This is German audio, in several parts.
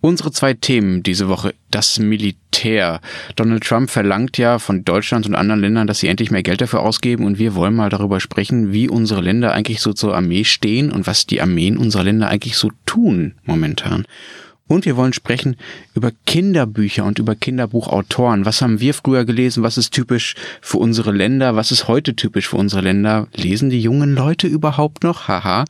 Unsere zwei Themen diese Woche. Das Militär. Donald Trump verlangt ja von Deutschland und anderen Ländern, dass sie endlich mehr Geld dafür ausgeben und wir wollen mal darüber sprechen, wie unsere Länder eigentlich so zur Armee stehen und was die Armeen unserer Länder eigentlich so tun momentan. Und wir wollen sprechen über Kinderbücher und über Kinderbuchautoren. Was haben wir früher gelesen? Was ist typisch für unsere Länder? Was ist heute typisch für unsere Länder? Lesen die jungen Leute überhaupt noch? Haha.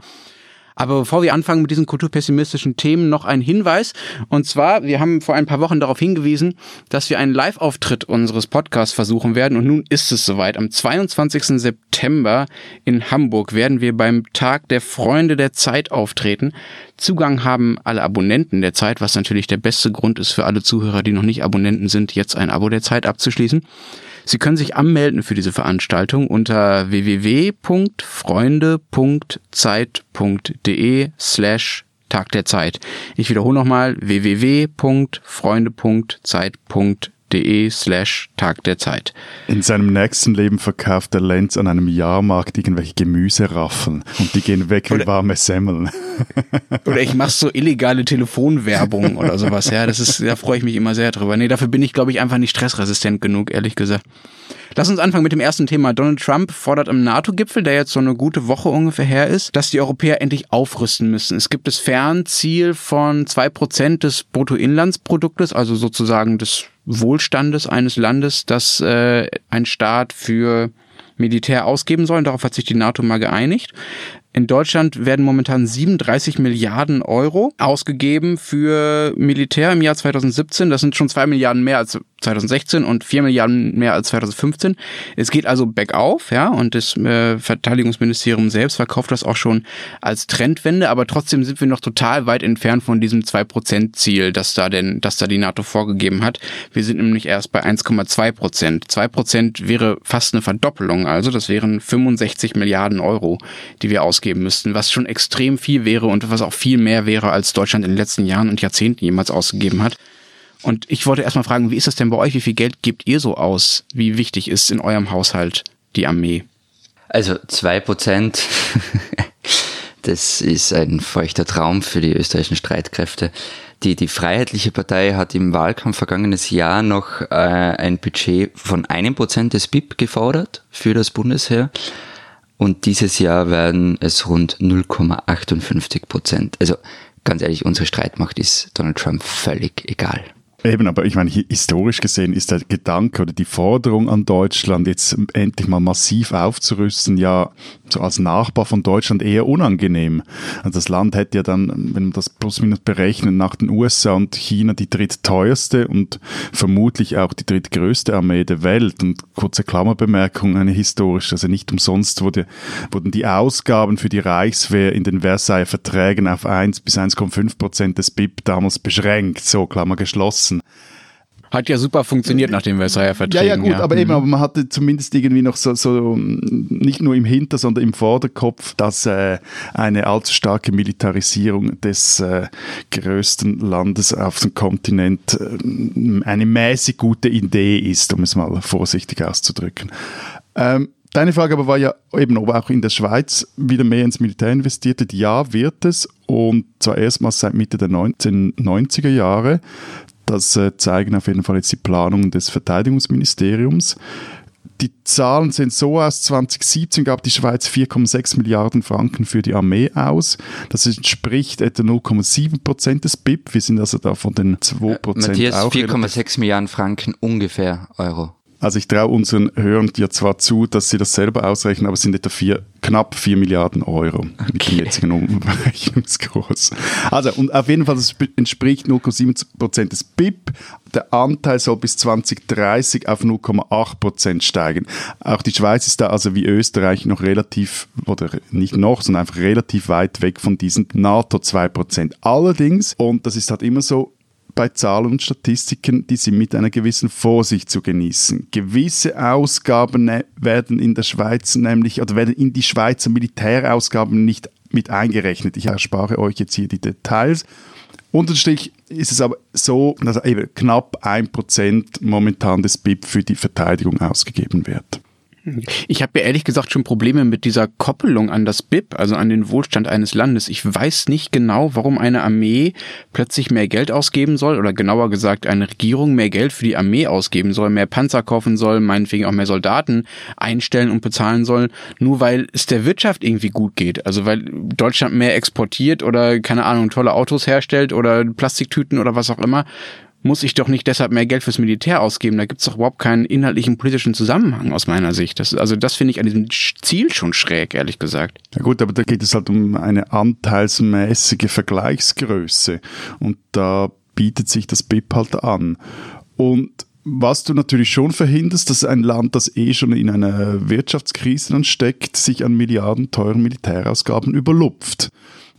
Aber bevor wir anfangen mit diesen kulturpessimistischen Themen, noch ein Hinweis. Und zwar, wir haben vor ein paar Wochen darauf hingewiesen, dass wir einen Live-Auftritt unseres Podcasts versuchen werden. Und nun ist es soweit. Am 22. September in Hamburg werden wir beim Tag der Freunde der Zeit auftreten. Zugang haben alle Abonnenten der Zeit, was natürlich der beste Grund ist für alle Zuhörer, die noch nicht Abonnenten sind, jetzt ein Abo der Zeit abzuschließen. Sie können sich anmelden für diese Veranstaltung unter www.freunde.zeit.de slash Tag der Zeit. Ich wiederhole nochmal www.freunde.zeit.de de slash Tag der Zeit. In seinem nächsten Leben verkauft der Lenz an einem Jahrmarkt irgendwelche Gemüseraffeln und die gehen weg wie warme Semmeln. Oder ich mache so illegale Telefonwerbung oder sowas. Ja, das ist, da freue ich mich immer sehr drüber. Nee, dafür bin ich, glaube ich, einfach nicht stressresistent genug, ehrlich gesagt. Lass uns anfangen mit dem ersten Thema. Donald Trump fordert am NATO-Gipfel, der jetzt so eine gute Woche ungefähr her ist, dass die Europäer endlich aufrüsten müssen. Es gibt das Fernziel von zwei Prozent des Bruttoinlandsproduktes, also sozusagen des Wohlstandes eines Landes, dass äh, ein Staat für Militär ausgeben soll. Darauf hat sich die NATO mal geeinigt. In Deutschland werden momentan 37 Milliarden Euro ausgegeben für Militär im Jahr 2017. Das sind schon zwei Milliarden mehr als 2016 und vier Milliarden mehr als 2015. Es geht also bergauf, ja, und das äh, Verteidigungsministerium selbst verkauft das auch schon als Trendwende, aber trotzdem sind wir noch total weit entfernt von diesem 2%-Ziel, das da denn, das da die NATO vorgegeben hat. Wir sind nämlich erst bei 1,2 Prozent. 2 Prozent wäre fast eine Verdoppelung, also das wären 65 Milliarden Euro, die wir ausgeben müssten, was schon extrem viel wäre und was auch viel mehr wäre, als Deutschland in den letzten Jahren und Jahrzehnten jemals ausgegeben hat. Und ich wollte erstmal fragen, wie ist das denn bei euch? Wie viel Geld gebt ihr so aus? Wie wichtig ist in eurem Haushalt die Armee? Also zwei Prozent, das ist ein feuchter Traum für die österreichischen Streitkräfte. Die, die Freiheitliche Partei hat im Wahlkampf vergangenes Jahr noch äh, ein Budget von einem Prozent des BIP gefordert für das Bundesheer. Und dieses Jahr werden es rund 0,58 Prozent. Also ganz ehrlich, unsere Streitmacht ist Donald Trump völlig egal. Eben, aber ich meine, historisch gesehen ist der Gedanke oder die Forderung an Deutschland, jetzt endlich mal massiv aufzurüsten, ja, so als Nachbar von Deutschland eher unangenehm. Also das Land hätte ja dann, wenn man das plus minus berechnet, nach den USA und China die drittteuerste und vermutlich auch die drittgrößte Armee der Welt. Und kurze Klammerbemerkung, eine historische, also nicht umsonst wurde, wurden die Ausgaben für die Reichswehr in den Versailler Verträgen auf 1 bis 1,5 Prozent des BIP damals beschränkt, so Klammer geschlossen nutzen. Hat ja super funktioniert nach dem Versailler Verträgen. Ja, ja, gut, ja. aber mhm. eben, aber man hatte zumindest irgendwie noch so, so nicht nur im Hinter, sondern im Vorderkopf, dass äh, eine allzu starke Militarisierung des äh, größten Landes auf dem Kontinent äh, eine mäßig gute Idee ist, um es mal vorsichtig auszudrücken. Ähm, Deine Frage aber war ja eben, ob auch in der Schweiz wieder mehr ins Militär investiert wird. Ja, wird es. Und zwar erstmals seit Mitte der 1990er Jahre. Das äh, zeigen auf jeden Fall jetzt die Planungen des Verteidigungsministeriums. Die Zahlen sehen so aus, 2017 gab die Schweiz 4,6 Milliarden Franken für die Armee aus. Das entspricht etwa 0,7 Prozent des BIP. Wir sind also da von den 2 Prozent Matthias, 4,6 Milliarden Franken ungefähr Euro. Also ich traue unseren Hörern dir zwar zu, dass sie das selber ausrechnen, aber es sind etwa vier, knapp 4 Milliarden Euro okay. mit dem jetzigen Umrechnungskurs. Also und auf jeden Fall, das entspricht 0,7 Prozent des BIP. Der Anteil soll bis 2030 auf 0,8 Prozent steigen. Auch die Schweiz ist da also wie Österreich noch relativ, oder nicht noch, sondern einfach relativ weit weg von diesen NATO 2 Prozent. Allerdings, und das ist halt immer so, bei Zahlen und Statistiken, die sind mit einer gewissen Vorsicht zu genießen. Gewisse Ausgaben ne, werden in der Schweiz nämlich, oder werden in die Schweizer Militärausgaben nicht mit eingerechnet. Ich erspare euch jetzt hier die Details. Unterstrich ist es aber so, dass eben knapp ein Prozent momentan des BIP für die Verteidigung ausgegeben wird. Ich habe ja ehrlich gesagt schon Probleme mit dieser Koppelung an das BIP, also an den Wohlstand eines Landes. Ich weiß nicht genau, warum eine Armee plötzlich mehr Geld ausgeben soll oder genauer gesagt eine Regierung mehr Geld für die Armee ausgeben soll, mehr Panzer kaufen soll, meinetwegen auch mehr Soldaten einstellen und bezahlen soll, nur weil es der Wirtschaft irgendwie gut geht. Also weil Deutschland mehr exportiert oder keine Ahnung, tolle Autos herstellt oder Plastiktüten oder was auch immer muss ich doch nicht deshalb mehr Geld fürs Militär ausgeben. Da gibt es doch überhaupt keinen inhaltlichen politischen Zusammenhang aus meiner Sicht. Das, also das finde ich an diesem Ziel schon schräg, ehrlich gesagt. Ja gut, aber da geht es halt um eine anteilsmäßige Vergleichsgröße und da bietet sich das BIP halt an. Und was du natürlich schon verhinderst, dass ein Land, das eh schon in einer Wirtschaftskrise dann steckt, sich an Milliarden teuren Militärausgaben überlupft.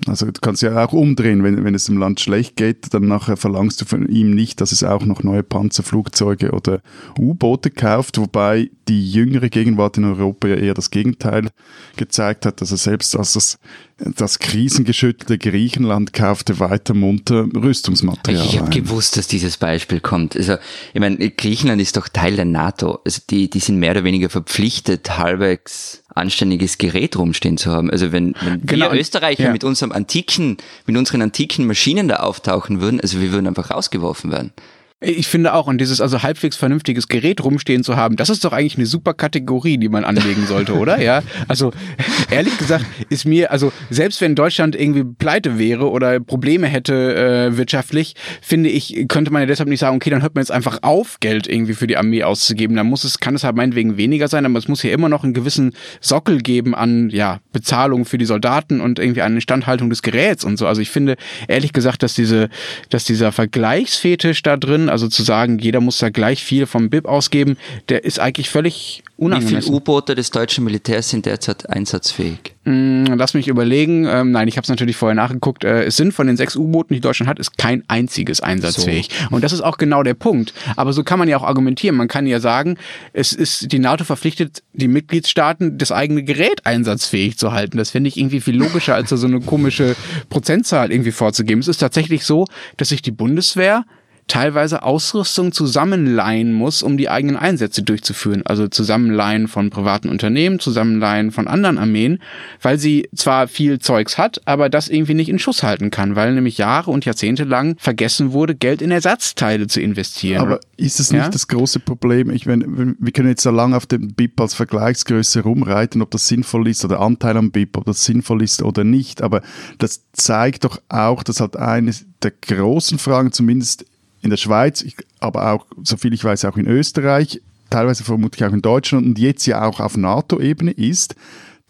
Also du kannst ja auch umdrehen, wenn, wenn es dem Land schlecht geht, dann nachher verlangst du von ihm nicht, dass es auch noch neue Panzerflugzeuge oder U-Boote kauft, wobei die jüngere Gegenwart in Europa ja eher das Gegenteil gezeigt hat. Also selbst als das, das krisengeschüttelte Griechenland kaufte weiter munter Rüstungsmaterial. Ich habe gewusst, dass dieses Beispiel kommt. Also ich meine, Griechenland ist doch Teil der NATO. Also die, die sind mehr oder weniger verpflichtet, halbwegs anständiges Gerät rumstehen zu haben. Also wenn, wenn genau. wir Österreicher ja. mit unserem antiken, mit unseren antiken Maschinen da auftauchen würden, also wir würden einfach rausgeworfen werden. Ich finde auch, und dieses also halbwegs vernünftiges Gerät rumstehen zu haben, das ist doch eigentlich eine super Kategorie, die man anlegen sollte, oder? Ja. Also ehrlich gesagt ist mir, also selbst wenn Deutschland irgendwie pleite wäre oder Probleme hätte äh, wirtschaftlich, finde ich, könnte man ja deshalb nicht sagen, okay, dann hört man jetzt einfach auf, Geld irgendwie für die Armee auszugeben. Dann muss es, kann es halt meinetwegen weniger sein, aber es muss hier immer noch einen gewissen Sockel geben an ja, Bezahlung für die Soldaten und irgendwie eine Instandhaltung des Geräts und so. Also ich finde ehrlich gesagt, dass diese, dass dieser Vergleichsfetisch da drin also zu sagen, jeder muss da gleich viel vom BIP ausgeben, der ist eigentlich völlig unangemessen. Wie viele U-Boote des deutschen Militärs sind derzeit einsatzfähig? Mm, lass mich überlegen. Ähm, nein, ich habe es natürlich vorher nachgeguckt. Äh, es sind von den sechs U-Booten, die Deutschland hat, ist kein einziges einsatzfähig. So. Und das ist auch genau der Punkt. Aber so kann man ja auch argumentieren. Man kann ja sagen, es ist die NATO verpflichtet, die Mitgliedstaaten das eigene Gerät einsatzfähig zu halten. Das finde ich irgendwie viel logischer, als da so eine komische Prozentzahl irgendwie vorzugeben. Es ist tatsächlich so, dass sich die Bundeswehr teilweise Ausrüstung zusammenleihen muss, um die eigenen Einsätze durchzuführen. Also Zusammenleihen von privaten Unternehmen, Zusammenleihen von anderen Armeen, weil sie zwar viel Zeugs hat, aber das irgendwie nicht in Schuss halten kann, weil nämlich Jahre und Jahrzehnte lang vergessen wurde, Geld in Ersatzteile zu investieren. Aber ist es nicht ja? das große Problem? Ich meine, wir können jetzt so lange auf dem BIP als Vergleichsgröße rumreiten, ob das sinnvoll ist oder Anteil am BIP, ob das sinnvoll ist oder nicht, aber das zeigt doch auch, dass halt eine der großen Fragen, zumindest in der Schweiz, aber auch, soviel ich weiß, auch in Österreich, teilweise vermutlich auch in Deutschland und jetzt ja auch auf NATO-Ebene ist,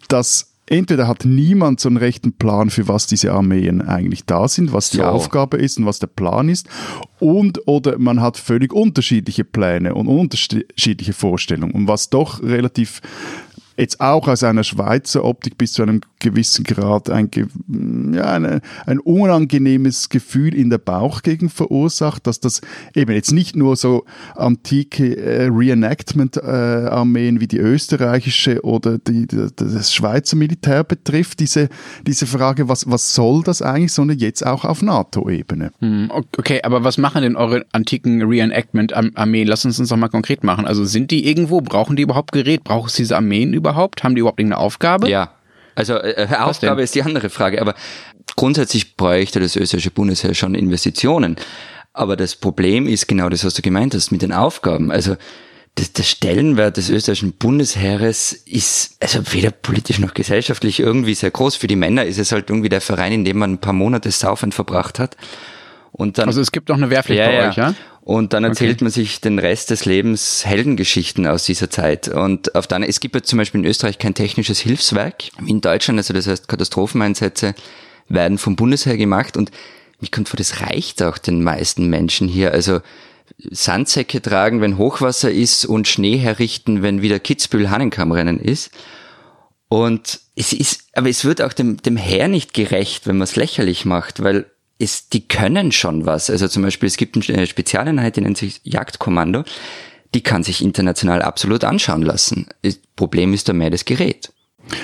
dass entweder hat niemand so einen rechten Plan für was diese Armeen eigentlich da sind, was die so. Aufgabe ist und was der Plan ist, und oder man hat völlig unterschiedliche Pläne und unterschiedliche Vorstellungen. Und was doch relativ jetzt auch aus einer Schweizer Optik bis zu einem gewissen Grad ein, ja, eine, ein unangenehmes Gefühl in der Bauchgegend verursacht, dass das eben jetzt nicht nur so antike äh, Reenactment-Armeen äh, wie die österreichische oder die, die, das Schweizer Militär betrifft, diese, diese Frage, was, was soll das eigentlich, sondern jetzt auch auf NATO-Ebene. Hm, okay, aber was machen denn eure antiken Reenactment-Armeen? Lass uns das doch mal konkret machen. Also sind die irgendwo, brauchen die überhaupt Gerät? Brauchen es diese Armeen überhaupt? Überhaupt? Haben die überhaupt irgendeine Aufgabe? Ja. Also äh, Aufgabe ist die andere Frage, aber grundsätzlich bräuchte das österreichische Bundesheer schon Investitionen. Aber das Problem ist genau das, was du gemeint hast mit den Aufgaben. Also der Stellenwert des österreichischen Bundesheeres ist also weder politisch noch gesellschaftlich irgendwie sehr groß. Für die Männer ist es halt irgendwie der Verein, in dem man ein paar Monate saufend verbracht hat. Und dann, also es gibt noch eine Wehrpflicht ja, bei ja. euch, ja? Und dann erzählt okay. man sich den Rest des Lebens Heldengeschichten aus dieser Zeit. Und auf der, es gibt ja zum Beispiel in Österreich kein technisches Hilfswerk, wie in Deutschland, also das heißt Katastropheneinsätze werden vom Bundesheer gemacht und mich kommt vor, das reicht auch den meisten Menschen hier. Also Sandsäcke tragen, wenn Hochwasser ist und Schnee herrichten, wenn wieder Kitzbühel-Hannenkammrennen ist. Und es ist, aber es wird auch dem, dem Heer nicht gerecht, wenn man es lächerlich macht, weil ist, die können schon was. Also zum Beispiel, es gibt eine Spezialeinheit, die nennt sich Jagdkommando. Die kann sich international absolut anschauen lassen. Problem ist da mehr das Gerät.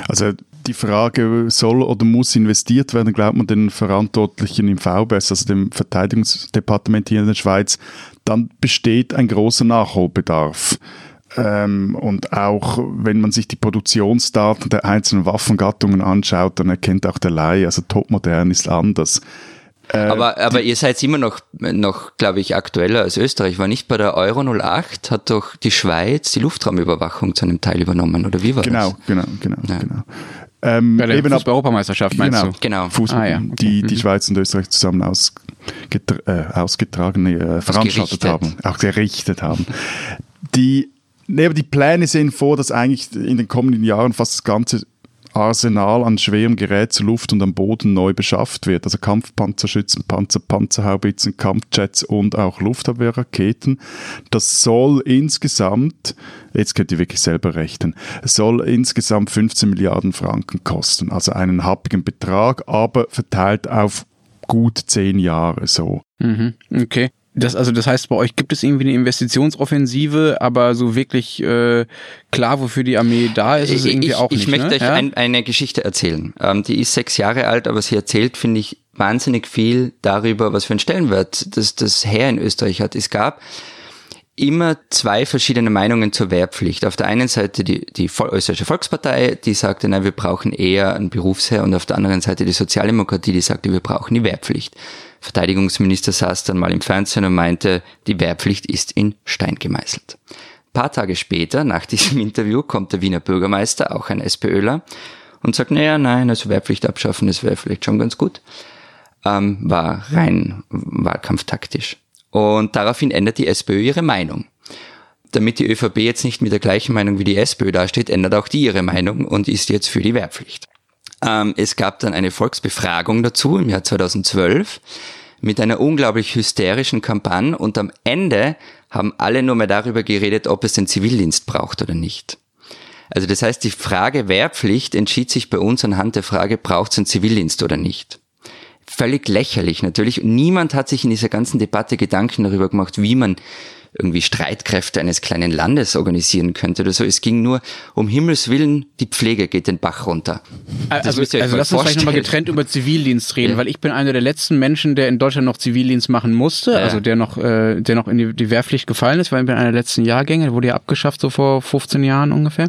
Also die Frage, soll oder muss investiert werden, glaubt man den Verantwortlichen im VBS, also dem Verteidigungsdepartement hier in der Schweiz, dann besteht ein großer Nachholbedarf. Ähm, und auch wenn man sich die Produktionsdaten der einzelnen Waffengattungen anschaut, dann erkennt auch der Laie, also topmodern ist anders. Äh, aber, aber ihr seid immer noch, noch glaube ich, aktueller als Österreich. War nicht bei der Euro 08, hat doch die Schweiz die Luftraumüberwachung zu einem Teil übernommen, oder wie war genau, das? Genau, genau, ja. genau. Ähm, Bei der eben Fußball-Europameisterschaft meinst genau, du? Genau. Fußball, ah, ja. okay. die, die mhm. Schweiz und Österreich zusammen ausgetra äh, ausgetragen, äh, veranstaltet haben, auch gerichtet haben. Die, nee, aber die Pläne sehen vor, dass eigentlich in den kommenden Jahren fast das ganze Arsenal an schwerem Gerät zu Luft und am Boden neu beschafft wird. Also Kampfpanzerschützen, Panzer, Panzerhaubitzen, Kampfjets und auch Luftabwehrraketen. Das soll insgesamt, jetzt könnt ihr wirklich selber rechnen, soll insgesamt 15 Milliarden Franken kosten. Also einen happigen Betrag, aber verteilt auf gut zehn Jahre so. Mhm, okay. Das, also das heißt, bei euch gibt es irgendwie eine Investitionsoffensive, aber so wirklich äh, klar, wofür die Armee da ist, ist irgendwie ich, auch ich nicht. Ich möchte ne? euch ja? ein, eine Geschichte erzählen. Ähm, die ist sechs Jahre alt, aber sie erzählt, finde ich, wahnsinnig viel darüber, was für einen Stellenwert das, das Heer in Österreich hat. Es gab immer zwei verschiedene Meinungen zur Wehrpflicht. Auf der einen Seite die, die österreichische Volkspartei, die sagte, nein, wir brauchen eher ein Berufsheer und auf der anderen Seite die Sozialdemokratie, die sagte, wir brauchen die Wehrpflicht. Verteidigungsminister saß dann mal im Fernsehen und meinte, die Wehrpflicht ist in Stein gemeißelt. Ein paar Tage später, nach diesem Interview, kommt der Wiener Bürgermeister, auch ein SPÖler, und sagt, naja, nein, also Wehrpflicht abschaffen, das wäre vielleicht schon ganz gut. Ähm, war rein wahlkampftaktisch. Und daraufhin ändert die SPÖ ihre Meinung. Damit die ÖVP jetzt nicht mit der gleichen Meinung wie die SPÖ dasteht, ändert auch die ihre Meinung und ist jetzt für die Wehrpflicht. Ähm, es gab dann eine Volksbefragung dazu im Jahr 2012 mit einer unglaublich hysterischen Kampagne und am Ende haben alle nur mehr darüber geredet, ob es den Zivildienst braucht oder nicht. Also das heißt, die Frage Wehrpflicht entschied sich bei uns anhand der Frage, braucht es einen Zivildienst oder nicht. Völlig lächerlich natürlich. Niemand hat sich in dieser ganzen Debatte Gedanken darüber gemacht, wie man irgendwie Streitkräfte eines kleinen Landes organisieren könnte oder so. Es ging nur um Himmels Willen, die Pflege geht den Bach runter. Das also, also lass uns vielleicht nochmal getrennt über Zivildienst reden, ja. weil ich bin einer der letzten Menschen, der in Deutschland noch Zivildienst machen musste, ja. also der noch, äh, der noch in die, die Wehrpflicht gefallen ist, weil ich bin einer der letzten Jahrgänge, wurde ja abgeschafft so vor 15 Jahren ungefähr.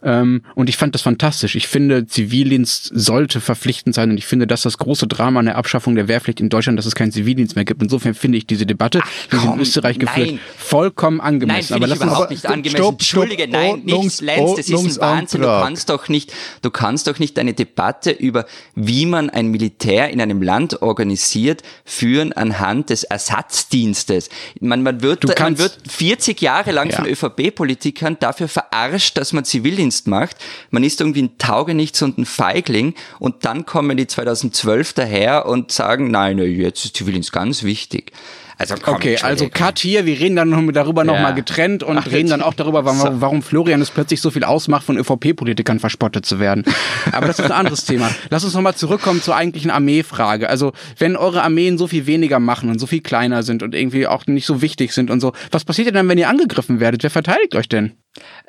Ähm, und ich fand das fantastisch. Ich finde, Zivildienst sollte verpflichtend sein und ich finde, dass das große Drama an der Abschaffung der Wehrpflicht in Deutschland, dass es keinen Zivildienst mehr gibt. Insofern finde ich diese Debatte, die Ach, in Österreich geführt, nein. vollkommen angemessen. Nein, aber ich überhaupt nicht angemessen. Stopp, Entschuldige, stopp, nein, nichts, Lenz, das ist ein Wahnsinn. Du kannst doch nicht, du kannst doch nicht eine Debatte über, wie man ein Militär in einem Land organisiert, führen anhand des Ersatzdienstes. Man, man wird, man wird 40 Jahre lang ja. von ÖVP-Politikern dafür verarscht, dass man Zivildienst Zivildienst macht. Man ist irgendwie ein Taugenichts und ein Feigling und dann kommen die 2012 daher und sagen, nein, jetzt ist Zivildienst ganz wichtig. Also komm, okay, also Cut hier, wir reden dann darüber ja. nochmal getrennt und Ach, reden dann auch darüber, warum, warum Florian es plötzlich so viel ausmacht, von ÖVP-Politikern verspottet zu werden. Aber das ist ein anderes Thema. Lass uns nochmal zurückkommen zur eigentlichen Armeefrage. Also, wenn eure Armeen so viel weniger machen und so viel kleiner sind und irgendwie auch nicht so wichtig sind und so, was passiert denn dann, wenn ihr angegriffen werdet? Wer verteidigt euch denn?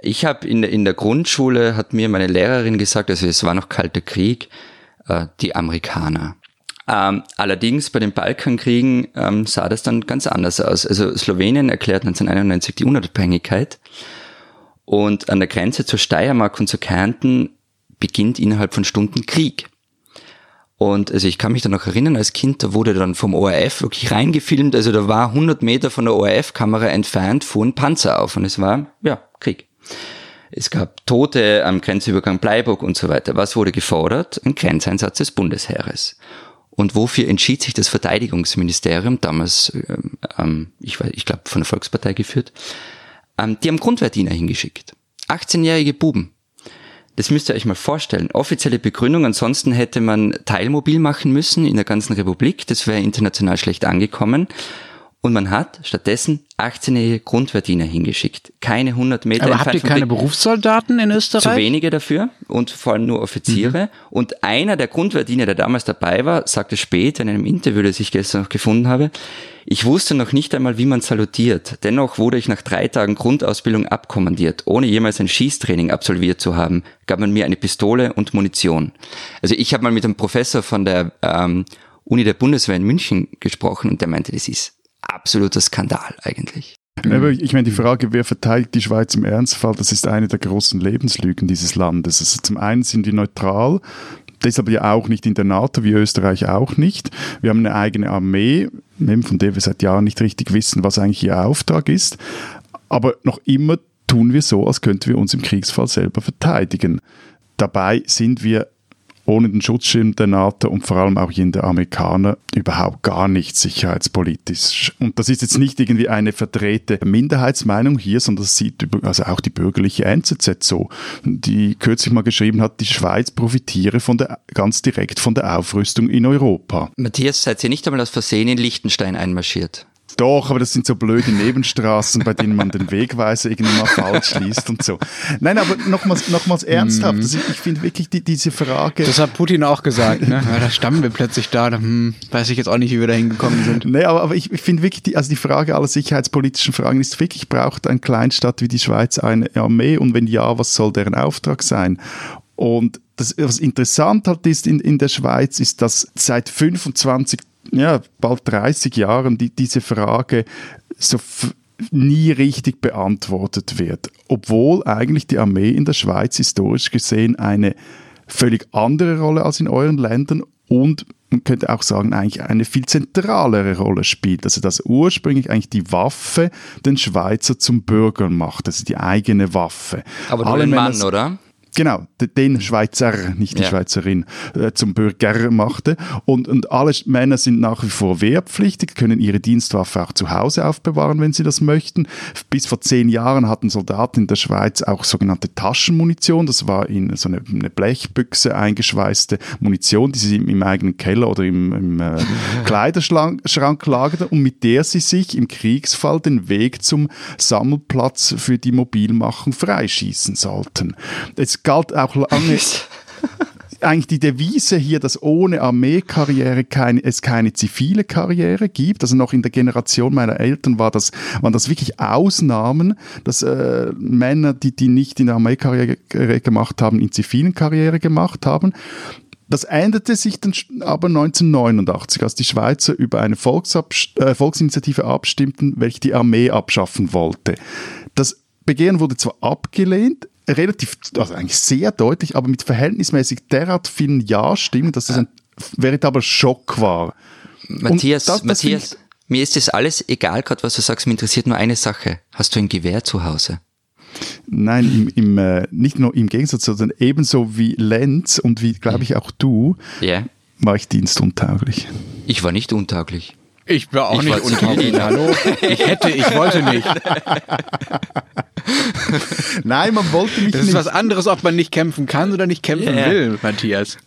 Ich habe in, in der Grundschule, hat mir meine Lehrerin gesagt, also es war noch kalter Krieg, äh, die Amerikaner. Ähm, allerdings bei den Balkankriegen ähm, sah das dann ganz anders aus. Also Slowenien erklärt 1991 die Unabhängigkeit und an der Grenze zur Steiermark und zu Kärnten beginnt innerhalb von Stunden Krieg. Und also ich kann mich da noch erinnern, als Kind, da wurde dann vom ORF wirklich reingefilmt, also da war 100 Meter von der ORF-Kamera entfernt, fuhren Panzer auf und es war, ja, Krieg. Es gab Tote am Grenzübergang Bleiburg und so weiter. Was wurde gefordert? Ein Grenzeinsatz des Bundesheeres. Und wofür entschied sich das Verteidigungsministerium, damals, ähm, ich, weiß, ich glaube von der Volkspartei geführt, ähm, die haben Grundwehrdiener hingeschickt. 18-jährige Buben. Das müsst ihr euch mal vorstellen. Offizielle Begründung, ansonsten hätte man teilmobil machen müssen in der ganzen Republik. Das wäre international schlecht angekommen. Und man hat stattdessen 18-jährige Grundverdiener hingeschickt. Keine 100 Meter Aber habt ihr keine Berufssoldaten in Österreich? Zu wenige dafür und vor allem nur Offiziere. Mhm. Und einer der Grundverdiener, der damals dabei war, sagte später in einem Interview, das ich gestern noch gefunden habe, ich wusste noch nicht einmal, wie man salutiert. Dennoch wurde ich nach drei Tagen Grundausbildung abkommandiert. Ohne jemals ein Schießtraining absolviert zu haben, gab man mir eine Pistole und Munition. Also ich habe mal mit einem Professor von der ähm, Uni der Bundeswehr in München gesprochen und der meinte, das ist absoluter Skandal eigentlich. Aber ich meine, die Frage, wer verteidigt die Schweiz im Ernstfall, das ist eine der großen Lebenslügen dieses Landes. Also zum einen sind wir neutral, deshalb ja auch nicht in der NATO, wie Österreich auch nicht. Wir haben eine eigene Armee, von der wir seit Jahren nicht richtig wissen, was eigentlich ihr Auftrag ist. Aber noch immer tun wir so, als könnten wir uns im Kriegsfall selber verteidigen. Dabei sind wir ohne den Schutzschirm der NATO und vor allem auch in der Amerikaner überhaupt gar nicht sicherheitspolitisch. Und das ist jetzt nicht irgendwie eine verdrehte Minderheitsmeinung hier, sondern das sieht also auch die bürgerliche NZZ so, die kürzlich mal geschrieben hat, die Schweiz profitiere von der, ganz direkt von der Aufrüstung in Europa. Matthias, seid ihr nicht einmal aus Versehen in Liechtenstein einmarschiert? Doch, aber das sind so blöde Nebenstraßen, bei denen man den Wegweiser irgendwie mal falsch liest und so. Nein, aber nochmals, nochmals ernsthaft, also ich finde wirklich die, diese Frage. Das hat Putin auch gesagt, ne? Ja, da stammen wir plötzlich da, hm, weiß ich jetzt auch nicht, wie wir da hingekommen sind. Nee, aber, aber ich, ich finde wirklich, die, also die Frage aller sicherheitspolitischen Fragen ist wirklich, braucht eine Kleinstadt wie die Schweiz eine Armee und wenn ja, was soll deren Auftrag sein? Und das, was interessant halt ist in, in der Schweiz, ist, dass seit 25 ja, bald 30 Jahren die, diese Frage so nie richtig beantwortet wird. Obwohl eigentlich die Armee in der Schweiz historisch gesehen eine völlig andere Rolle als in euren Ländern und man könnte auch sagen, eigentlich eine viel zentralere Rolle spielt. Also dass ursprünglich eigentlich die Waffe den Schweizer zum Bürger macht, also die eigene Waffe. Aber nur Alle ein Mann, oder? Genau, den Schweizer, nicht die ja. Schweizerin, äh, zum Bürger machte. Und, und alle Männer sind nach wie vor wehrpflichtig, können ihre Dienstwaffe auch zu Hause aufbewahren, wenn sie das möchten. Bis vor zehn Jahren hatten Soldaten in der Schweiz auch sogenannte Taschenmunition. Das war in so eine, eine Blechbüchse eingeschweißte Munition, die sie im, eigenen Keller oder im, im äh, Kleiderschrank lagerten und mit der sie sich im Kriegsfall den Weg zum Sammelplatz für die Mobilmachung freischießen sollten. Es galt auch lange eigentlich die Devise hier, dass ohne Armeekarriere keine, es keine zivile Karriere gibt. Also noch in der Generation meiner Eltern war das, waren das wirklich Ausnahmen, dass äh, Männer, die, die nicht in der Armeekarriere gemacht haben, in zivilen Karriere gemacht haben. Das änderte sich dann aber 1989, als die Schweizer über eine Volksabst äh, Volksinitiative abstimmten, welche die Armee abschaffen wollte. Das Begehren wurde zwar abgelehnt, relativ, also eigentlich sehr deutlich, aber mit verhältnismäßig derart vielen Ja-Stimmen, dass das ein veritabler Schock war. Matthias, das, das Matthias, mir ist das alles egal, gerade was du sagst, mir interessiert nur eine Sache. Hast du ein Gewehr zu Hause? Nein, im, im, äh, nicht nur im Gegensatz, sondern ebenso wie Lenz und wie, glaube ich, auch du, yeah. war ich dienstuntauglich. Ich war nicht untauglich. Ich war auch ich nicht untauglich. Hallo? Ich hätte, ich wollte nicht. Nein, man wollte mich das nicht. Das ist was anderes, ob man nicht kämpfen kann oder nicht kämpfen yeah. will, Matthias.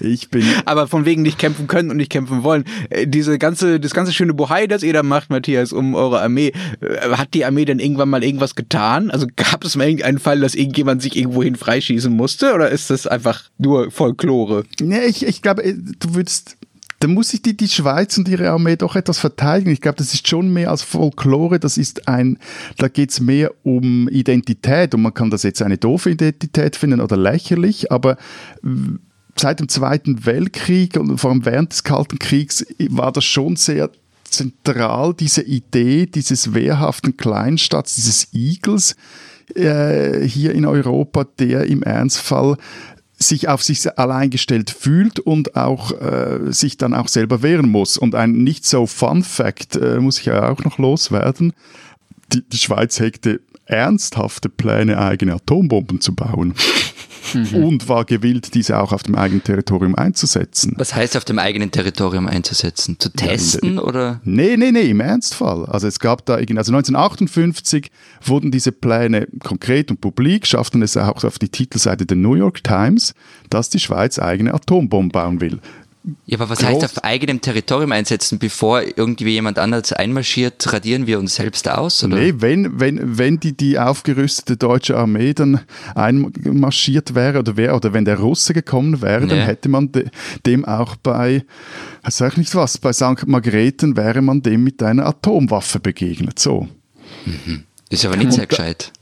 Ich bin. Aber von wegen nicht kämpfen können und nicht kämpfen wollen. Äh, diese ganze, das ganze schöne Bohai, das ihr da macht, Matthias, um eure Armee, äh, hat die Armee denn irgendwann mal irgendwas getan? Also gab es mal irgendeinen Fall, dass irgendjemand sich irgendwohin freischießen musste? Oder ist das einfach nur Folklore? Ja, ich, ich glaube, äh, du würdest dann muss sich die, die Schweiz und ihre Armee doch etwas verteidigen. Ich glaube, das ist schon mehr als Folklore, das ist ein, da geht es mehr um Identität und man kann das jetzt eine doofe Identität finden oder lächerlich, aber seit dem Zweiten Weltkrieg und vor allem während des Kalten Kriegs war das schon sehr zentral, diese Idee dieses wehrhaften Kleinstadts, dieses Igels, äh, hier in Europa, der im Ernstfall sich auf sich allein gestellt fühlt und auch äh, sich dann auch selber wehren muss. Und ein nicht so Fun Fact äh, muss ich ja auch noch loswerden. Die, die Schweiz hegte ernsthafte Pläne, eigene Atombomben zu bauen mhm. und war gewillt, diese auch auf dem eigenen Territorium einzusetzen. Was heißt auf dem eigenen Territorium einzusetzen? Zu testen ja, oder? Nee, nee, nee, im Ernstfall. Also es gab da, also 1958 wurden diese Pläne konkret und publik, schafften es auch auf die Titelseite der New York Times, dass die Schweiz eigene Atombomben bauen will Ja, aber was heißt auf eigenem Territorium einsetzen, bevor irgendwie jemand anderes einmarschiert, radieren wir uns selbst aus? Oder? Nee, wenn, wenn, wenn die, die aufgerüstete deutsche Armee dann einmarschiert wäre oder wäre, oder wenn der Russe gekommen wäre, nee. dann hätte man de, dem auch bei, sag ich nicht was, bei St. Margrethen wäre man dem mit einer Atomwaffe begegnet. So. Mhm. Ist aber nicht sehr gescheit.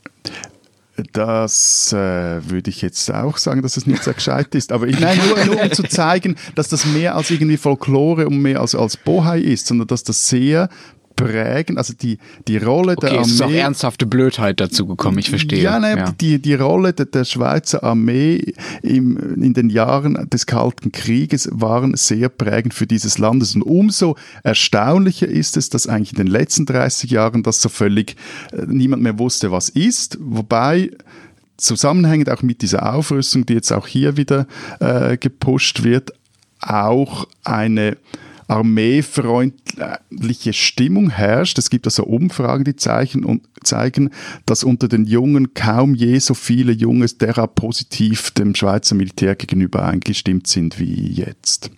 Das äh, würde ich jetzt auch sagen, dass es nicht sehr gescheit ist. Aber ich, nein, nur, nur um zu zeigen, dass das mehr als irgendwie Folklore und mehr als, als Bohai ist, sondern dass das sehr prägen, also die, die Rolle okay, der Armee. Es ist auch ernsthafte Blödheit dazu gekommen, ich verstehe. Ja, nein, ja. Die, die Rolle der, der Schweizer Armee im, in den Jahren des Kalten Krieges waren sehr prägend für dieses Land. Und umso erstaunlicher ist es, dass eigentlich in den letzten 30 Jahren das so völlig äh, niemand mehr wusste, was ist. Wobei zusammenhängend auch mit dieser Aufrüstung, die jetzt auch hier wieder äh, gepusht wird, auch eine armeefreundliche Stimmung herrscht. Es gibt also Umfragen, die zeigen, und zeigen, dass unter den Jungen kaum je so viele Junge derart positiv dem Schweizer Militär gegenüber eingestimmt sind wie jetzt.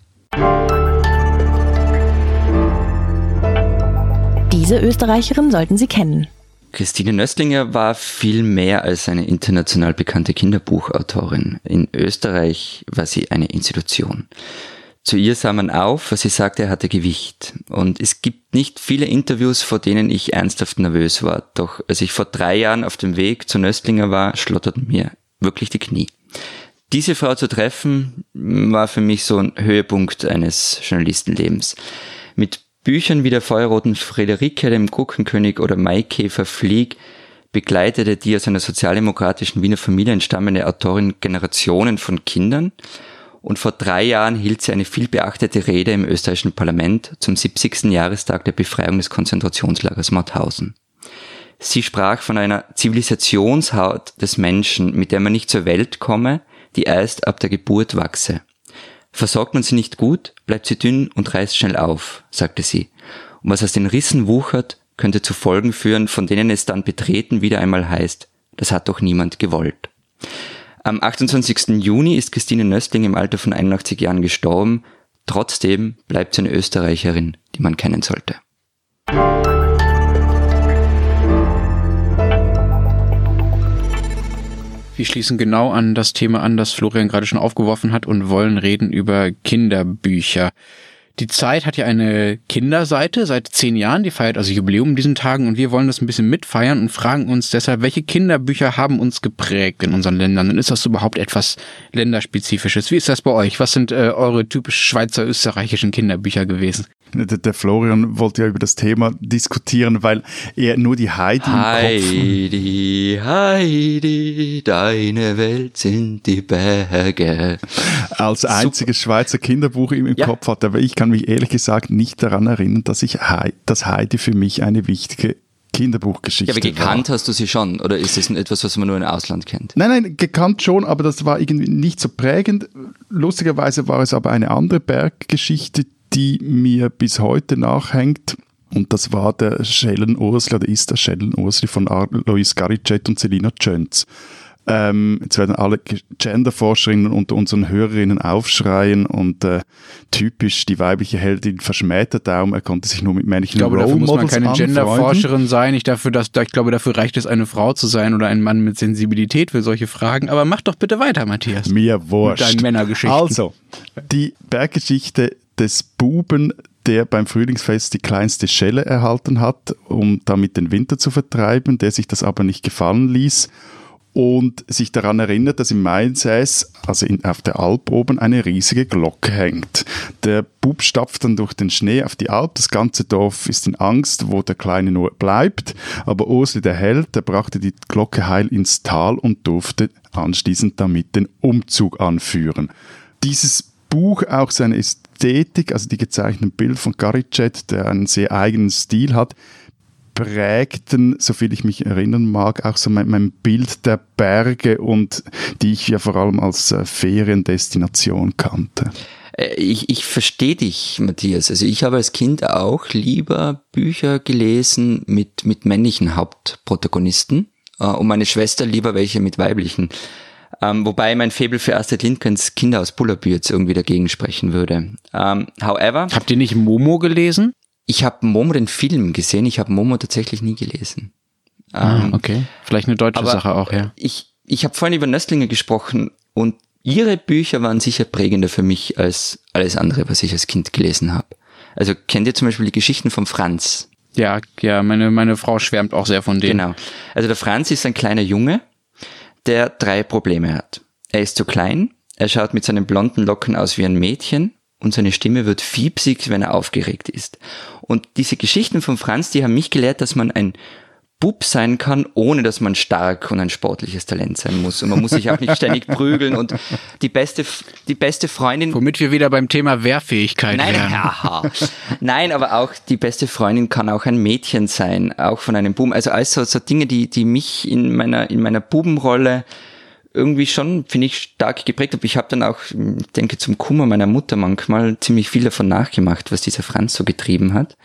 Diese Österreicherin sollten Sie kennen. Christine Nöstlinger war viel mehr als eine international bekannte Kinderbuchautorin. In Österreich war sie eine Institution. Zu ihr sah man auf, was sie sagte, er hatte Gewicht. Und es gibt nicht viele Interviews, vor denen ich ernsthaft nervös war. Doch als ich vor drei Jahren auf dem Weg zu Nöstlinger war, schlotterten mir wirklich die Knie. Diese Frau zu treffen, war für mich so ein Höhepunkt eines Journalistenlebens. Mit Büchern wie der feuerroten Friederike, dem Guckenkönig oder Maikäfer Flieg begleitete die aus einer sozialdemokratischen Wiener Familie entstammende Autorin Generationen von Kindern und vor drei Jahren hielt sie eine vielbeachtete Rede im österreichischen Parlament zum 70. Jahrestag der Befreiung des Konzentrationslagers Mauthausen. Sie sprach von einer Zivilisationshaut des Menschen, mit der man nicht zur Welt komme, die erst ab der Geburt wachse. Versorgt man sie nicht gut, bleibt sie dünn und reißt schnell auf, sagte sie. Und was aus den Rissen wuchert, könnte zu Folgen führen, von denen es dann betreten wieder einmal heißt, das hat doch niemand gewollt. Am 28. Juni ist Christine Nöstling im Alter von 81 Jahren gestorben. Trotzdem bleibt sie eine Österreicherin, die man kennen sollte. Wir schließen genau an das Thema an, das Florian gerade schon aufgeworfen hat und wollen reden über Kinderbücher. Die Zeit hat ja eine Kinderseite seit zehn Jahren, die feiert also Jubiläum in diesen Tagen und wir wollen das ein bisschen mitfeiern und fragen uns deshalb, welche Kinderbücher haben uns geprägt in unseren Ländern und ist das überhaupt etwas länderspezifisches? Wie ist das bei euch? Was sind äh, eure typisch schweizer-österreichischen Kinderbücher gewesen? Der Florian wollte ja über das Thema diskutieren, weil er nur die Heidi, Heidi, Heidi, deine Welt sind die Berge. Als einziges Super. Schweizer Kinderbuch im, im ja. Kopf hat. Aber ich kann mich ehrlich gesagt nicht daran erinnern, dass ich Heidi, dass Heidi für mich eine wichtige Kinderbuchgeschichte. Ja, aber gekannt war. hast du sie schon, oder ist das etwas, was man nur im Ausland kennt? Nein, nein, gekannt schon, aber das war irgendwie nicht so prägend. Lustigerweise war es aber eine andere Berggeschichte, die mir bis heute nachhängt. Und das war der Schellenursli, oder ist der Schellenursli von Alois Garicet und Selina Jöns. Ähm, jetzt werden alle Genderforscherinnen unter unseren Hörerinnen aufschreien und äh, typisch die weibliche Heldin verschmäht darum, er konnte sich nur mit männlichen Ich glaube, dafür muss man keine Genderforscherin sein. Ich, dafür, dass, ich glaube, dafür reicht es, eine Frau zu sein oder ein Mann mit Sensibilität für solche Fragen. Aber mach doch bitte weiter, Matthias. Mir wurscht. Mit deinen Männergeschichten. Also, die Berggeschichte des Buben, der beim Frühlingsfest die kleinste Schelle erhalten hat, um damit den Winter zu vertreiben, der sich das aber nicht gefallen ließ und sich daran erinnert, dass im Mainsäß, also in, auf der Alp oben, eine riesige Glocke hängt. Der Bub stapft dann durch den Schnee auf die Alp, das ganze Dorf ist in Angst, wo der Kleine nur bleibt, aber Ursli der Held, der brachte die Glocke heil ins Tal und durfte anschließend damit den Umzug anführen. Dieses Buch auch seine Ästhetik, also die gezeichneten Bilder von Garicet, der einen sehr eigenen Stil hat, prägten, soviel ich mich erinnern mag, auch so mein, mein, Bild der Berge und die ich ja vor allem als äh, Feriendestination kannte. Äh, ich, ich verstehe dich, Matthias. Also ich habe als Kind auch lieber Bücher gelesen mit, mit männlichen Hauptprotagonisten äh, und meine Schwester lieber welche mit weiblichen. Ähm, wobei mein Faible für Astrid Lindgrens Kinder aus Bullerbürs irgendwie dagegen sprechen würde. Ähm, however. Habt ihr nicht Momo gelesen? Ich habe Momo den Film gesehen, ich habe Momo tatsächlich nie gelesen. Ah, ähm, okay. Vielleicht eine deutsche Sache auch, ja. Ich, ich habe vorhin über Nöstlinge gesprochen und ihre Bücher waren sicher prägender für mich als alles andere, was ich als Kind gelesen habe. Also kennt ihr zum Beispiel die Geschichten von Franz? Ja, ja, meine, meine Frau schwärmt auch sehr von denen. Genau. Also der Franz ist ein kleiner Junge, der drei Probleme hat. Er ist zu klein, er schaut mit seinen blonden Locken aus wie ein Mädchen und seine Stimme wird fiepsig, wenn er aufgeregt ist. Und diese Geschichten von Franz, die haben mich gelehrt, dass man ein Bub sein kann, ohne dass man stark und ein sportliches Talent sein muss. Und man muss sich auch nicht ständig prügeln und die beste, die beste Freundin. Womit wir wieder beim Thema Wehrfähigkeit Nein, wären. aha. Nein, aber auch die beste Freundin kann auch ein Mädchen sein, auch von einem Buben. Also alles so, so Dinge, die, die mich in meiner, in meiner Bubenrolle irgendwie schon, finde ich, stark geprägt habe. Ich habe dann auch, denke zum Kummer meiner Mutter manchmal ziemlich viel davon nachgemacht, was dieser Franz so getrieben hat.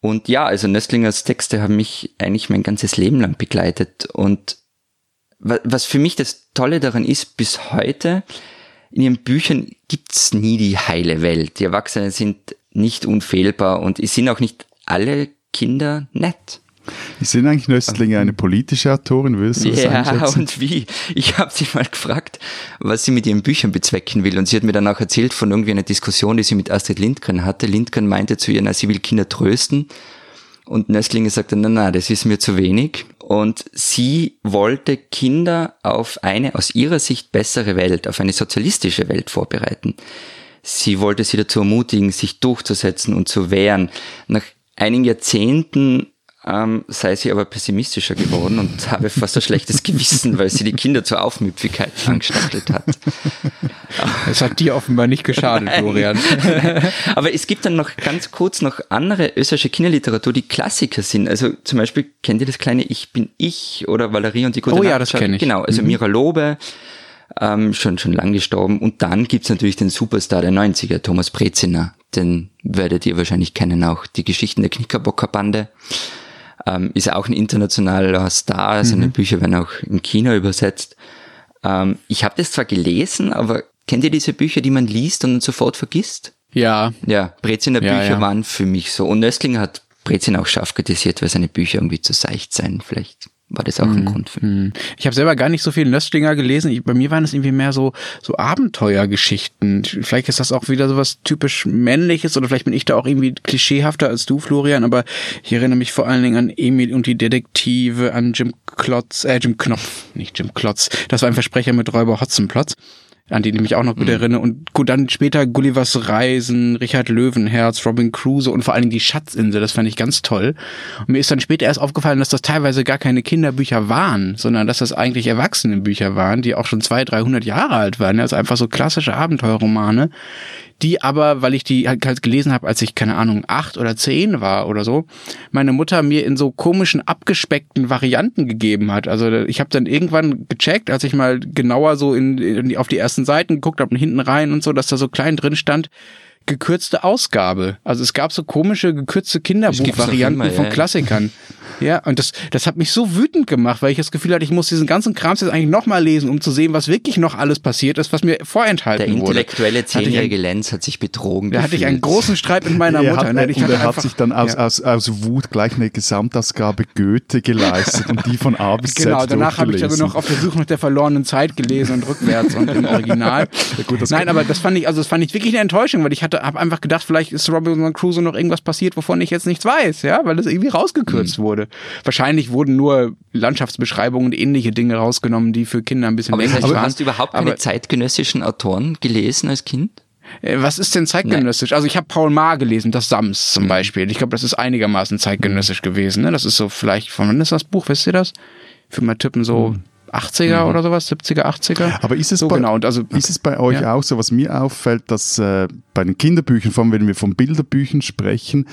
Und ja, also Nöstlingers Texte haben mich eigentlich mein ganzes Leben lang begleitet. Und was für mich das Tolle daran ist, bis heute, in ihren Büchern gibt's nie die heile Welt. Die Erwachsenen sind nicht unfehlbar und es sind auch nicht alle Kinder nett. Sind eigentlich Nöstlinge eine politische Autorin, willst du das Ja, einschätzen? und wie? Ich habe sie mal gefragt, was sie mit ihren Büchern bezwecken will. Und sie hat mir dann auch erzählt von irgendwie einer Diskussion, die sie mit Astrid Lindgren hatte. Lindgren meinte zu ihr, na, sie will Kinder trösten. Und Nöstlinge sagte, na, na, das ist mir zu wenig. Und sie wollte Kinder auf eine aus ihrer Sicht bessere Welt, auf eine sozialistische Welt vorbereiten. Sie wollte sie dazu ermutigen, sich durchzusetzen und zu wehren. Nach einigen Jahrzehnten ähm, sei sie aber pessimistischer geworden und habe fast ein schlechtes Gewissen, weil sie die Kinder zur Aufmüpfigkeit angestachelt hat. Es hat dir offenbar nicht geschadet, Florian. aber es gibt dann noch ganz kurz noch andere österreichische Kinderliteratur, die Klassiker sind. Also zum Beispiel kennt ihr das kleine Ich bin ich oder Valerie und die gute Oh ja, das kenne ich. Genau, also Mhm. Mira Lobe, ähm, schon, schon lang gestorben. Und dann gibt's natürlich den Superstar der 90er, Thomas Breziner. Den werdet ihr wahrscheinlich kennen auch. Die Geschichten der Knickerbockerbande. Ähm, ist auch ein internationaler Star. Mhm. Seine Bücher werden auch im Kino übersetzt. Ähm, ich habe das zwar gelesen, aber kennt ihr diese Bücher, die man liest und dann sofort vergisst? Ja, Ja, Breziner Ja, Bücher ja. waren für mich so. Und Nöstlinger hat Brezin auch scharf kritisiert, weil seine Bücher irgendwie zu seicht seien. Vielleicht war das auch Mhm. ein Grund für mich. Ich habe selber gar nicht so viel Nöstlinger gelesen. Ich, bei mir waren es irgendwie mehr so, so Abenteuergeschichten. Vielleicht ist das auch wieder so was typisch männliches oder vielleicht bin ich da auch irgendwie klischeehafter als du, Florian, aber ich erinnere mich vor allen Dingen an Emil und die Detektive, an Jim Klotz, äh, Jim Knopf, nicht Jim Klotz. Das war ein Versprecher mit Räuber Hotzenplotz. An die ich mich auch noch gut erinnere. Und gut, dann später Gullivers Reisen, Richard Löwenherz, Robin Crusoe und vor allen Dingen die Schatzinsel. Das fand ich ganz toll. Und mir ist dann später erst aufgefallen, dass das teilweise gar keine Kinderbücher waren, sondern dass das eigentlich Erwachsenenbücher waren, die auch schon 200, 300 Jahre alt waren. Also einfach so klassische Abenteuerromane, die aber, weil ich die halt halt gelesen habe, als ich, keine Ahnung, acht oder zehn war oder so, meine Mutter mir in so komischen, abgespeckten Varianten gegeben hat. Also ich habe dann irgendwann gecheckt, als ich mal genauer so in, in die, auf die ersten Seiten geguckt habe hinten rein und so, dass da so klein drin stand, gekürzte Ausgabe. Also es gab so komische, gekürzte Kinderbuchvarianten immer, von ja. Klassikern. Ja, und das, das hat mich so wütend gemacht, weil ich das Gefühl hatte, ich muss diesen ganzen Krams jetzt eigentlich nochmal lesen, um zu sehen, was wirklich noch alles passiert ist, was mir vorenthalten Der wurde. intellektuelle ich ein- zehnjährige Lenz hat sich betrogen Da hatte ich einen gefühlt. großen Streit mit meiner Er Mutter. hat, ne? Ich und er hat sich dann aus, ja. aus, aus Wut gleich eine Gesamtausgabe Goethe geleistet und die von A bis Z Genau, danach habe ich aber noch auf der Suche nach der verlorenen Zeit gelesen und rückwärts und im Original. gut, das Nein, aber das fand ich, also das fand ich wirklich eine Enttäuschung, weil ich hatte, habe einfach gedacht, vielleicht ist Robinson Crusoe noch irgendwas passiert, wovon ich jetzt nichts weiß, ja, weil das irgendwie rausgekürzt Mhm. wurde. Wahrscheinlich wurden nur Landschaftsbeschreibungen und ähnliche Dinge rausgenommen, die für Kinder ein bisschen Aber das länglich heißt, du waren. hast überhaupt keine Aber- zeitgenössischen Autoren gelesen als Kind? Äh, Was ist denn zeitgenössisch? Also ich habe Paul Maar gelesen, das Sams Mhm. zum Beispiel. Ich glaube, das ist einigermaßen zeitgenössisch gewesen. Ne? Das ist so vielleicht, von wann ist das Buch? Wisst ihr das? Würde mal tippen, so 80er oder sowas, 70er, 80er. Mhm. Aber ist es, so bei, genau. Also, ist es bei euch Ja. auch so, was mir auffällt, dass äh, bei den Kinderbüchern, vor allem wenn wir von Bilderbüchern sprechen,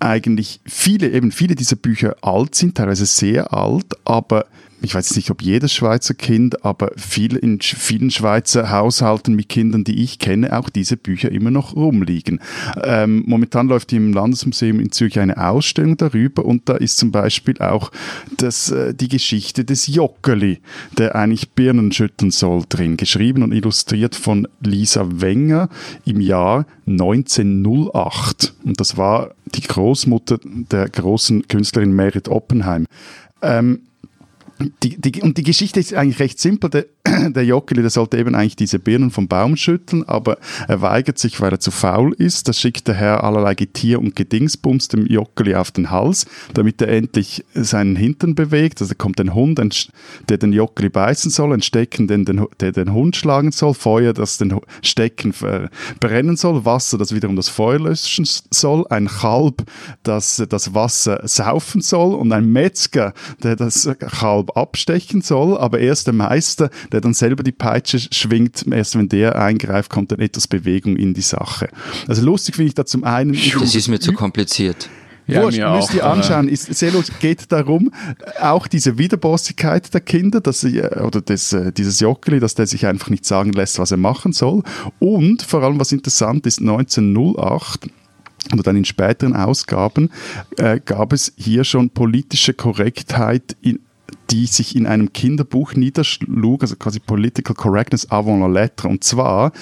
eigentlich viele, eben viele dieser Bücher alt sind, teilweise sehr alt, aber ich weiß nicht, ob jedes Schweizer Kind, aber viel in vielen Schweizer Haushalten mit Kindern, die ich kenne, auch diese Bücher immer noch rumliegen. Ähm, momentan läuft im Landesmuseum in Zürich eine Ausstellung darüber und da ist zum Beispiel auch das, äh, die Geschichte des Joggeli, der eigentlich Birnen schütteln soll, drin, geschrieben und illustriert von Lisa Wenger im Jahr 1908. Und das war die Großmutter der großen Künstlerin Merit Oppenheim. Ähm, die, die, und die Geschichte ist eigentlich recht simpel. Der, der Jockeli, der sollte eben eigentlich diese Birnen vom Baum schütteln, aber er weigert sich, weil er zu faul ist. Das schickt der Herr allerlei Getier und Gedingsbums dem Jockeli auf den Hals, damit er endlich seinen Hintern bewegt. Also kommt ein Hund, der den Jockeli beißen soll, ein Stecken, der den Hund schlagen soll, Feuer, das den Stecken brennen soll, Wasser, das wiederum das Feuer löschen soll, ein Kalb, das das Wasser saufen soll und ein Metzger, der das Kalb abstechen soll, aber erst der Meister, der dann selber die Peitsche schwingt, erst wenn der eingreift, kommt dann etwas Bewegung in die Sache. Also lustig finde ich da zum einen. Das ist mir zu kompliziert. Ja, Wurscht, müsst ihr anschauen, ist sehr lustig, geht darum, auch diese Widerbossigkeit der Kinder, dass sie, äh, oder des, äh, dieses Jockeli, dass der sich einfach nicht sagen lässt, was er machen soll. Und vor allem, was interessant ist, 1908 oder dann in späteren Ausgaben äh, gab es hier schon politische Korrektheit in, die sich in einem Kinderbuch niederschlug, also quasi Political Correctness avant la lettre. Und zwar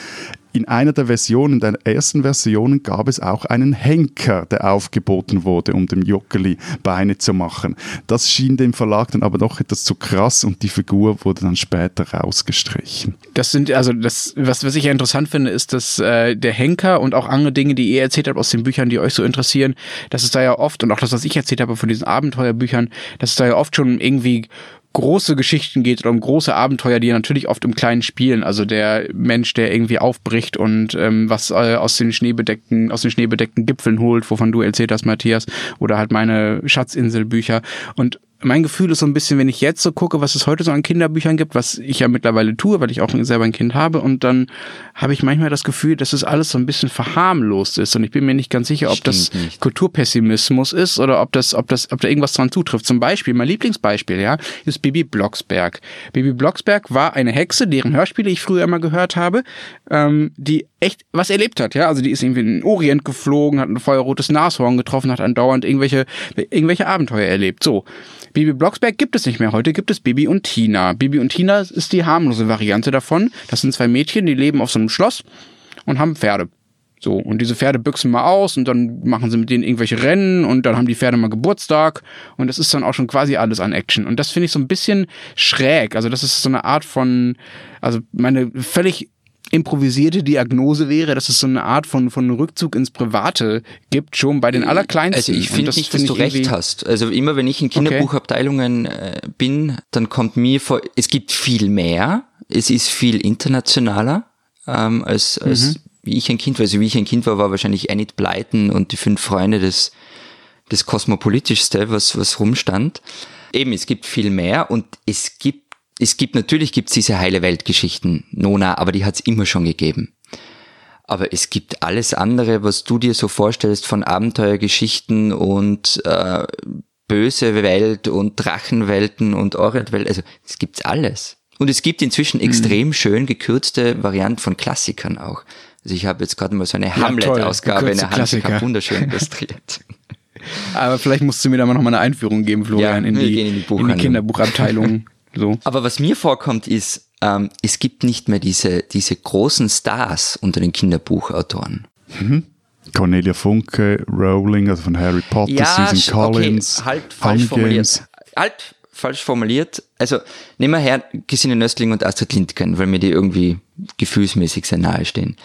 in einer der Versionen, der ersten Versionen, gab es auch einen Henker, der aufgeboten wurde, um dem Joggeli Beine zu machen. Das schien dem Verlag dann aber doch etwas zu krass und die Figur wurde dann später rausgestrichen. Das sind also das, was, was ich ja interessant finde, ist, dass äh, der Henker und auch andere Dinge, die ihr erzählt habt aus den Büchern, die euch so interessieren, dass es da ja oft und auch das, was ich erzählt habe von diesen Abenteuerbüchern, dass es da ja oft schon irgendwie große Geschichten geht oder um große Abenteuer, die natürlich oft im Kleinen spielen. Also der Mensch, der irgendwie aufbricht und ähm, was äh, aus den schneebedeckten, aus den schneebedeckten Gipfeln holt, wovon du erzählt hast, Matthias, oder halt meine Schatzinselbücher. Und mein Gefühl ist so ein bisschen, wenn ich jetzt so gucke, was es heute so an Kinderbüchern gibt, was ich ja mittlerweile tue, weil ich auch selber ein Kind habe, und dann habe ich manchmal das Gefühl, dass es alles so ein bisschen verharmlost ist. Und ich bin mir nicht ganz sicher, ob Stimmt das nicht. Kulturpessimismus ist oder ob das, ob das, ob da irgendwas dran zutrifft. Zum Beispiel, mein Lieblingsbeispiel, ja, ist Bibi Blocksberg. Bibi Blocksberg war eine Hexe, deren Hörspiele ich früher immer gehört habe, ähm, die echt was erlebt hat, ja. Also die ist irgendwie in den Orient geflogen, hat ein feuerrotes Nashorn getroffen, hat andauernd irgendwelche, irgendwelche Abenteuer erlebt. So. Bibi Blocksberg gibt es nicht mehr. Heute gibt es Bibi und Tina. Bibi und Tina ist die harmlose Variante davon. Das sind zwei Mädchen, die leben auf so einem Schloss und haben Pferde. So, und diese Pferde büchsen mal aus und dann machen sie mit denen irgendwelche Rennen und dann haben die Pferde mal Geburtstag und das ist dann auch schon quasi alles an Action. Und das finde ich so ein bisschen schräg. Also, das ist so eine Art von, also meine völlig improvisierte Diagnose wäre, dass es so eine Art von, von Rückzug ins Private gibt, schon bei den äh, allerkleinsten. Also ich finde nicht, dass find du recht hast. Also immer wenn ich in Kinderbuchabteilungen okay. äh, bin, dann kommt mir vor, es gibt viel mehr, es ist viel internationaler ähm, als, als mhm. wie ich ein Kind war. Also wie ich ein Kind war, war wahrscheinlich Enid Blyton und die fünf Freunde des, des Kosmopolitischste, was, was rumstand. Eben, es gibt viel mehr und es gibt es gibt natürlich gibt's diese heile Weltgeschichten, Nona, aber die hat's immer schon gegeben. Aber es gibt alles andere, was du dir so vorstellst von Abenteuergeschichten und äh, böse Welt und Drachenwelten und Orientwelt. Also es gibt's alles. Und es gibt inzwischen mhm. extrem schön gekürzte Varianten von Klassikern auch. Also ich habe jetzt gerade mal so eine ja, Hamlet-Ausgabe in der Hand, ich habe wunderschön illustriert. Aber vielleicht musst du mir da mal noch mal eine Einführung geben, Florian, ja, in, die, in, die in die Kinderbuchabteilung. So. Aber was mir vorkommt, ist, ähm, es gibt nicht mehr diese, diese großen Stars unter den Kinderbuchautoren. Mhm. Cornelia Funke, Rowling, also von Harry Potter, ja, Susan Collins, okay, halt falsch Hunger formuliert. Games. Halt falsch formuliert. Also nehmen wir her Gesine Nöstling und Astrid Lindgren, weil mir die irgendwie gefühlsmäßig sehr nahe stehen.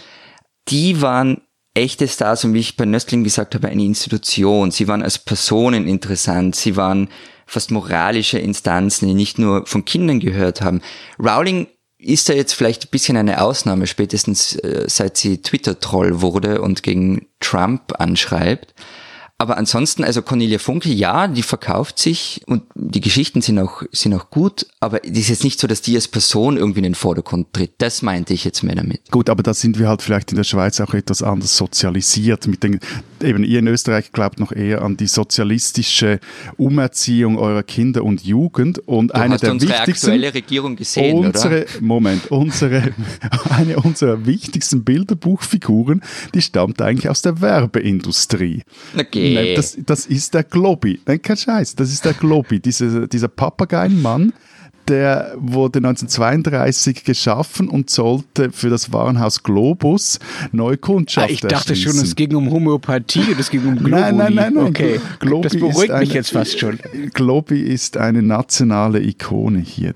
Die waren echte Stars und wie ich bei Nöstling gesagt habe, eine Institution. Sie waren als Personen interessant. Sie waren fast moralische Instanzen, die nicht nur von Kindern gehört haben. Rowling ist da jetzt vielleicht ein bisschen eine Ausnahme, spätestens äh, seit sie Twitter-Troll wurde und gegen Trump anschreibt. Aber ansonsten, also Cornelia Funke, ja, die verkauft sich und die Geschichten sind auch, sind auch gut, aber es ist jetzt nicht so, dass die als Person irgendwie in den Vordergrund tritt. Das meinte ich jetzt mehr damit. Gut, aber da sind wir halt vielleicht in der Schweiz auch etwas anders sozialisiert. Mit den, eben ihr in Österreich glaubt noch eher an die sozialistische Umerziehung eurer Kinder und Jugend und Du eine hast der unsere wichtigsten aktuelle Regierung gesehen, unsere, oder? Moment, unsere, eine unserer wichtigsten Bilderbuchfiguren, die stammt eigentlich aus der Werbeindustrie. Okay. Nein, Das, das ist der Globi. Nein, kein Scheiß, das ist der Globi, dieser, dieser Papageienmann. Der wurde 1932 geschaffen und sollte für das Warenhaus Globus neue Kundschaft Ah, ich dachte schon, es ging um Homöopathie und es ging um Globuli. Nein, nein, nein, nein. Okay, Globi das beruhigt ist mich eine- jetzt fast schon. Globi ist eine nationale Ikone hier.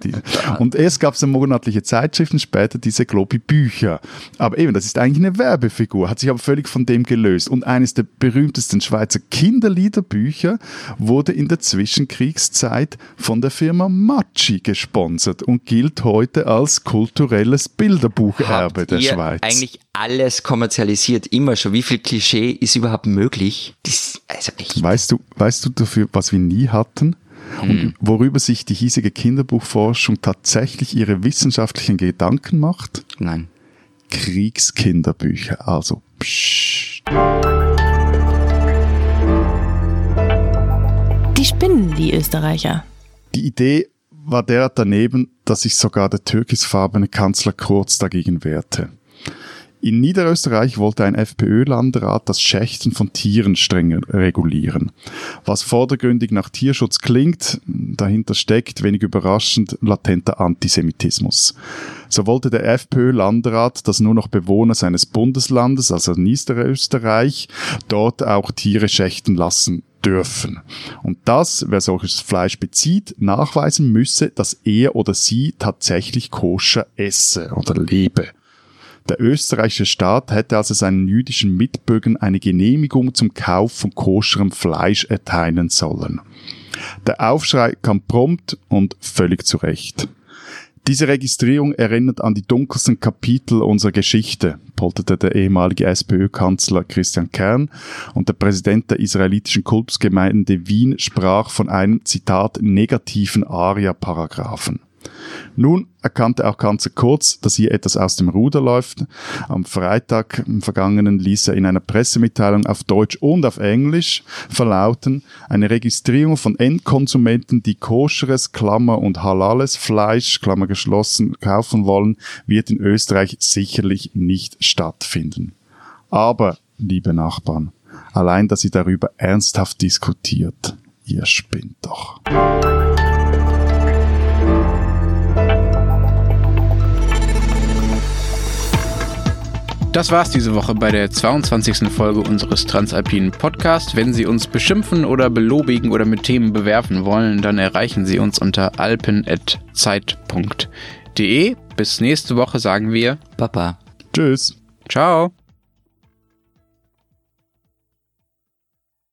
Und erst gab es eine monatliche Zeitschriften, später diese Globi-Bücher. Aber eben, das ist eigentlich eine Werbefigur, hat sich aber völlig von dem gelöst. Und eines der berühmtesten Schweizer Kinderliederbücher wurde in der Zwischenkriegszeit von der Firma Matschi gesponsert und gilt heute als kulturelles Bilderbucherbe Habt der ihr Schweiz. eigentlich alles kommerzialisiert, immer schon. Wie viel Klischee ist überhaupt möglich? Das, also echt. Weißt du, weißt du dafür, was wir nie hatten? Und worüber sich die hiesige Kinderbuchforschung tatsächlich ihre wissenschaftlichen Gedanken macht? Nein. Kriegskinderbücher. Also, pssst. Die spinnen, die Österreicher. Die Idee war derart daneben, dass sich sogar der türkisfarbene Kanzler Kurz dagegen wehrte. In Niederösterreich wollte ein FPÖ-Landrat das Schächten von Tieren strenger regulieren. Was vordergründig nach Tierschutz klingt, dahinter steckt, wenig überraschend, latenter Antisemitismus. So wollte der FPÖ-Landrat, dass nur noch Bewohner seines Bundeslandes, also Niederösterreich, dort auch Tiere schächten lassen dürfen. Und das, wer solches Fleisch bezieht, nachweisen müsse, dass er oder sie tatsächlich koscher esse oder lebe. Der österreichische Staat hätte also seinen jüdischen Mitbürgern eine Genehmigung zum Kauf von koscherem Fleisch erteilen sollen. Der Aufschrei kam prompt und völlig zu Recht. Diese Registrierung erinnert an die dunkelsten Kapitel unserer Geschichte, polterte der ehemalige SPÖ-Kanzler Christian Kern und der Präsident der israelitischen Kultusgemeinde Wien sprach von einem, Zitat, negativen Aria-Paragraphen. Nun erkannte auch Kanzler Kurz, dass hier etwas aus dem Ruder läuft. Am Freitag im Vergangenen ließ er in einer Pressemitteilung auf Deutsch und auf Englisch verlauten, eine Registrierung von Endkonsumenten, die koscheres, Klammer und halales Fleisch, Klammer geschlossen, kaufen wollen, wird in Österreich sicherlich nicht stattfinden. Aber, liebe Nachbarn, allein, dass ihr darüber ernsthaft diskutiert, ihr spinnt doch. Das war's diese Woche bei der 22. Folge unseres Transalpinen Podcasts. Wenn Sie uns beschimpfen oder belobigen oder mit Themen bewerfen wollen, dann erreichen Sie uns unter alpen.zeit.de. Bis nächste Woche sagen wir Papa. Tschüss. Ciao.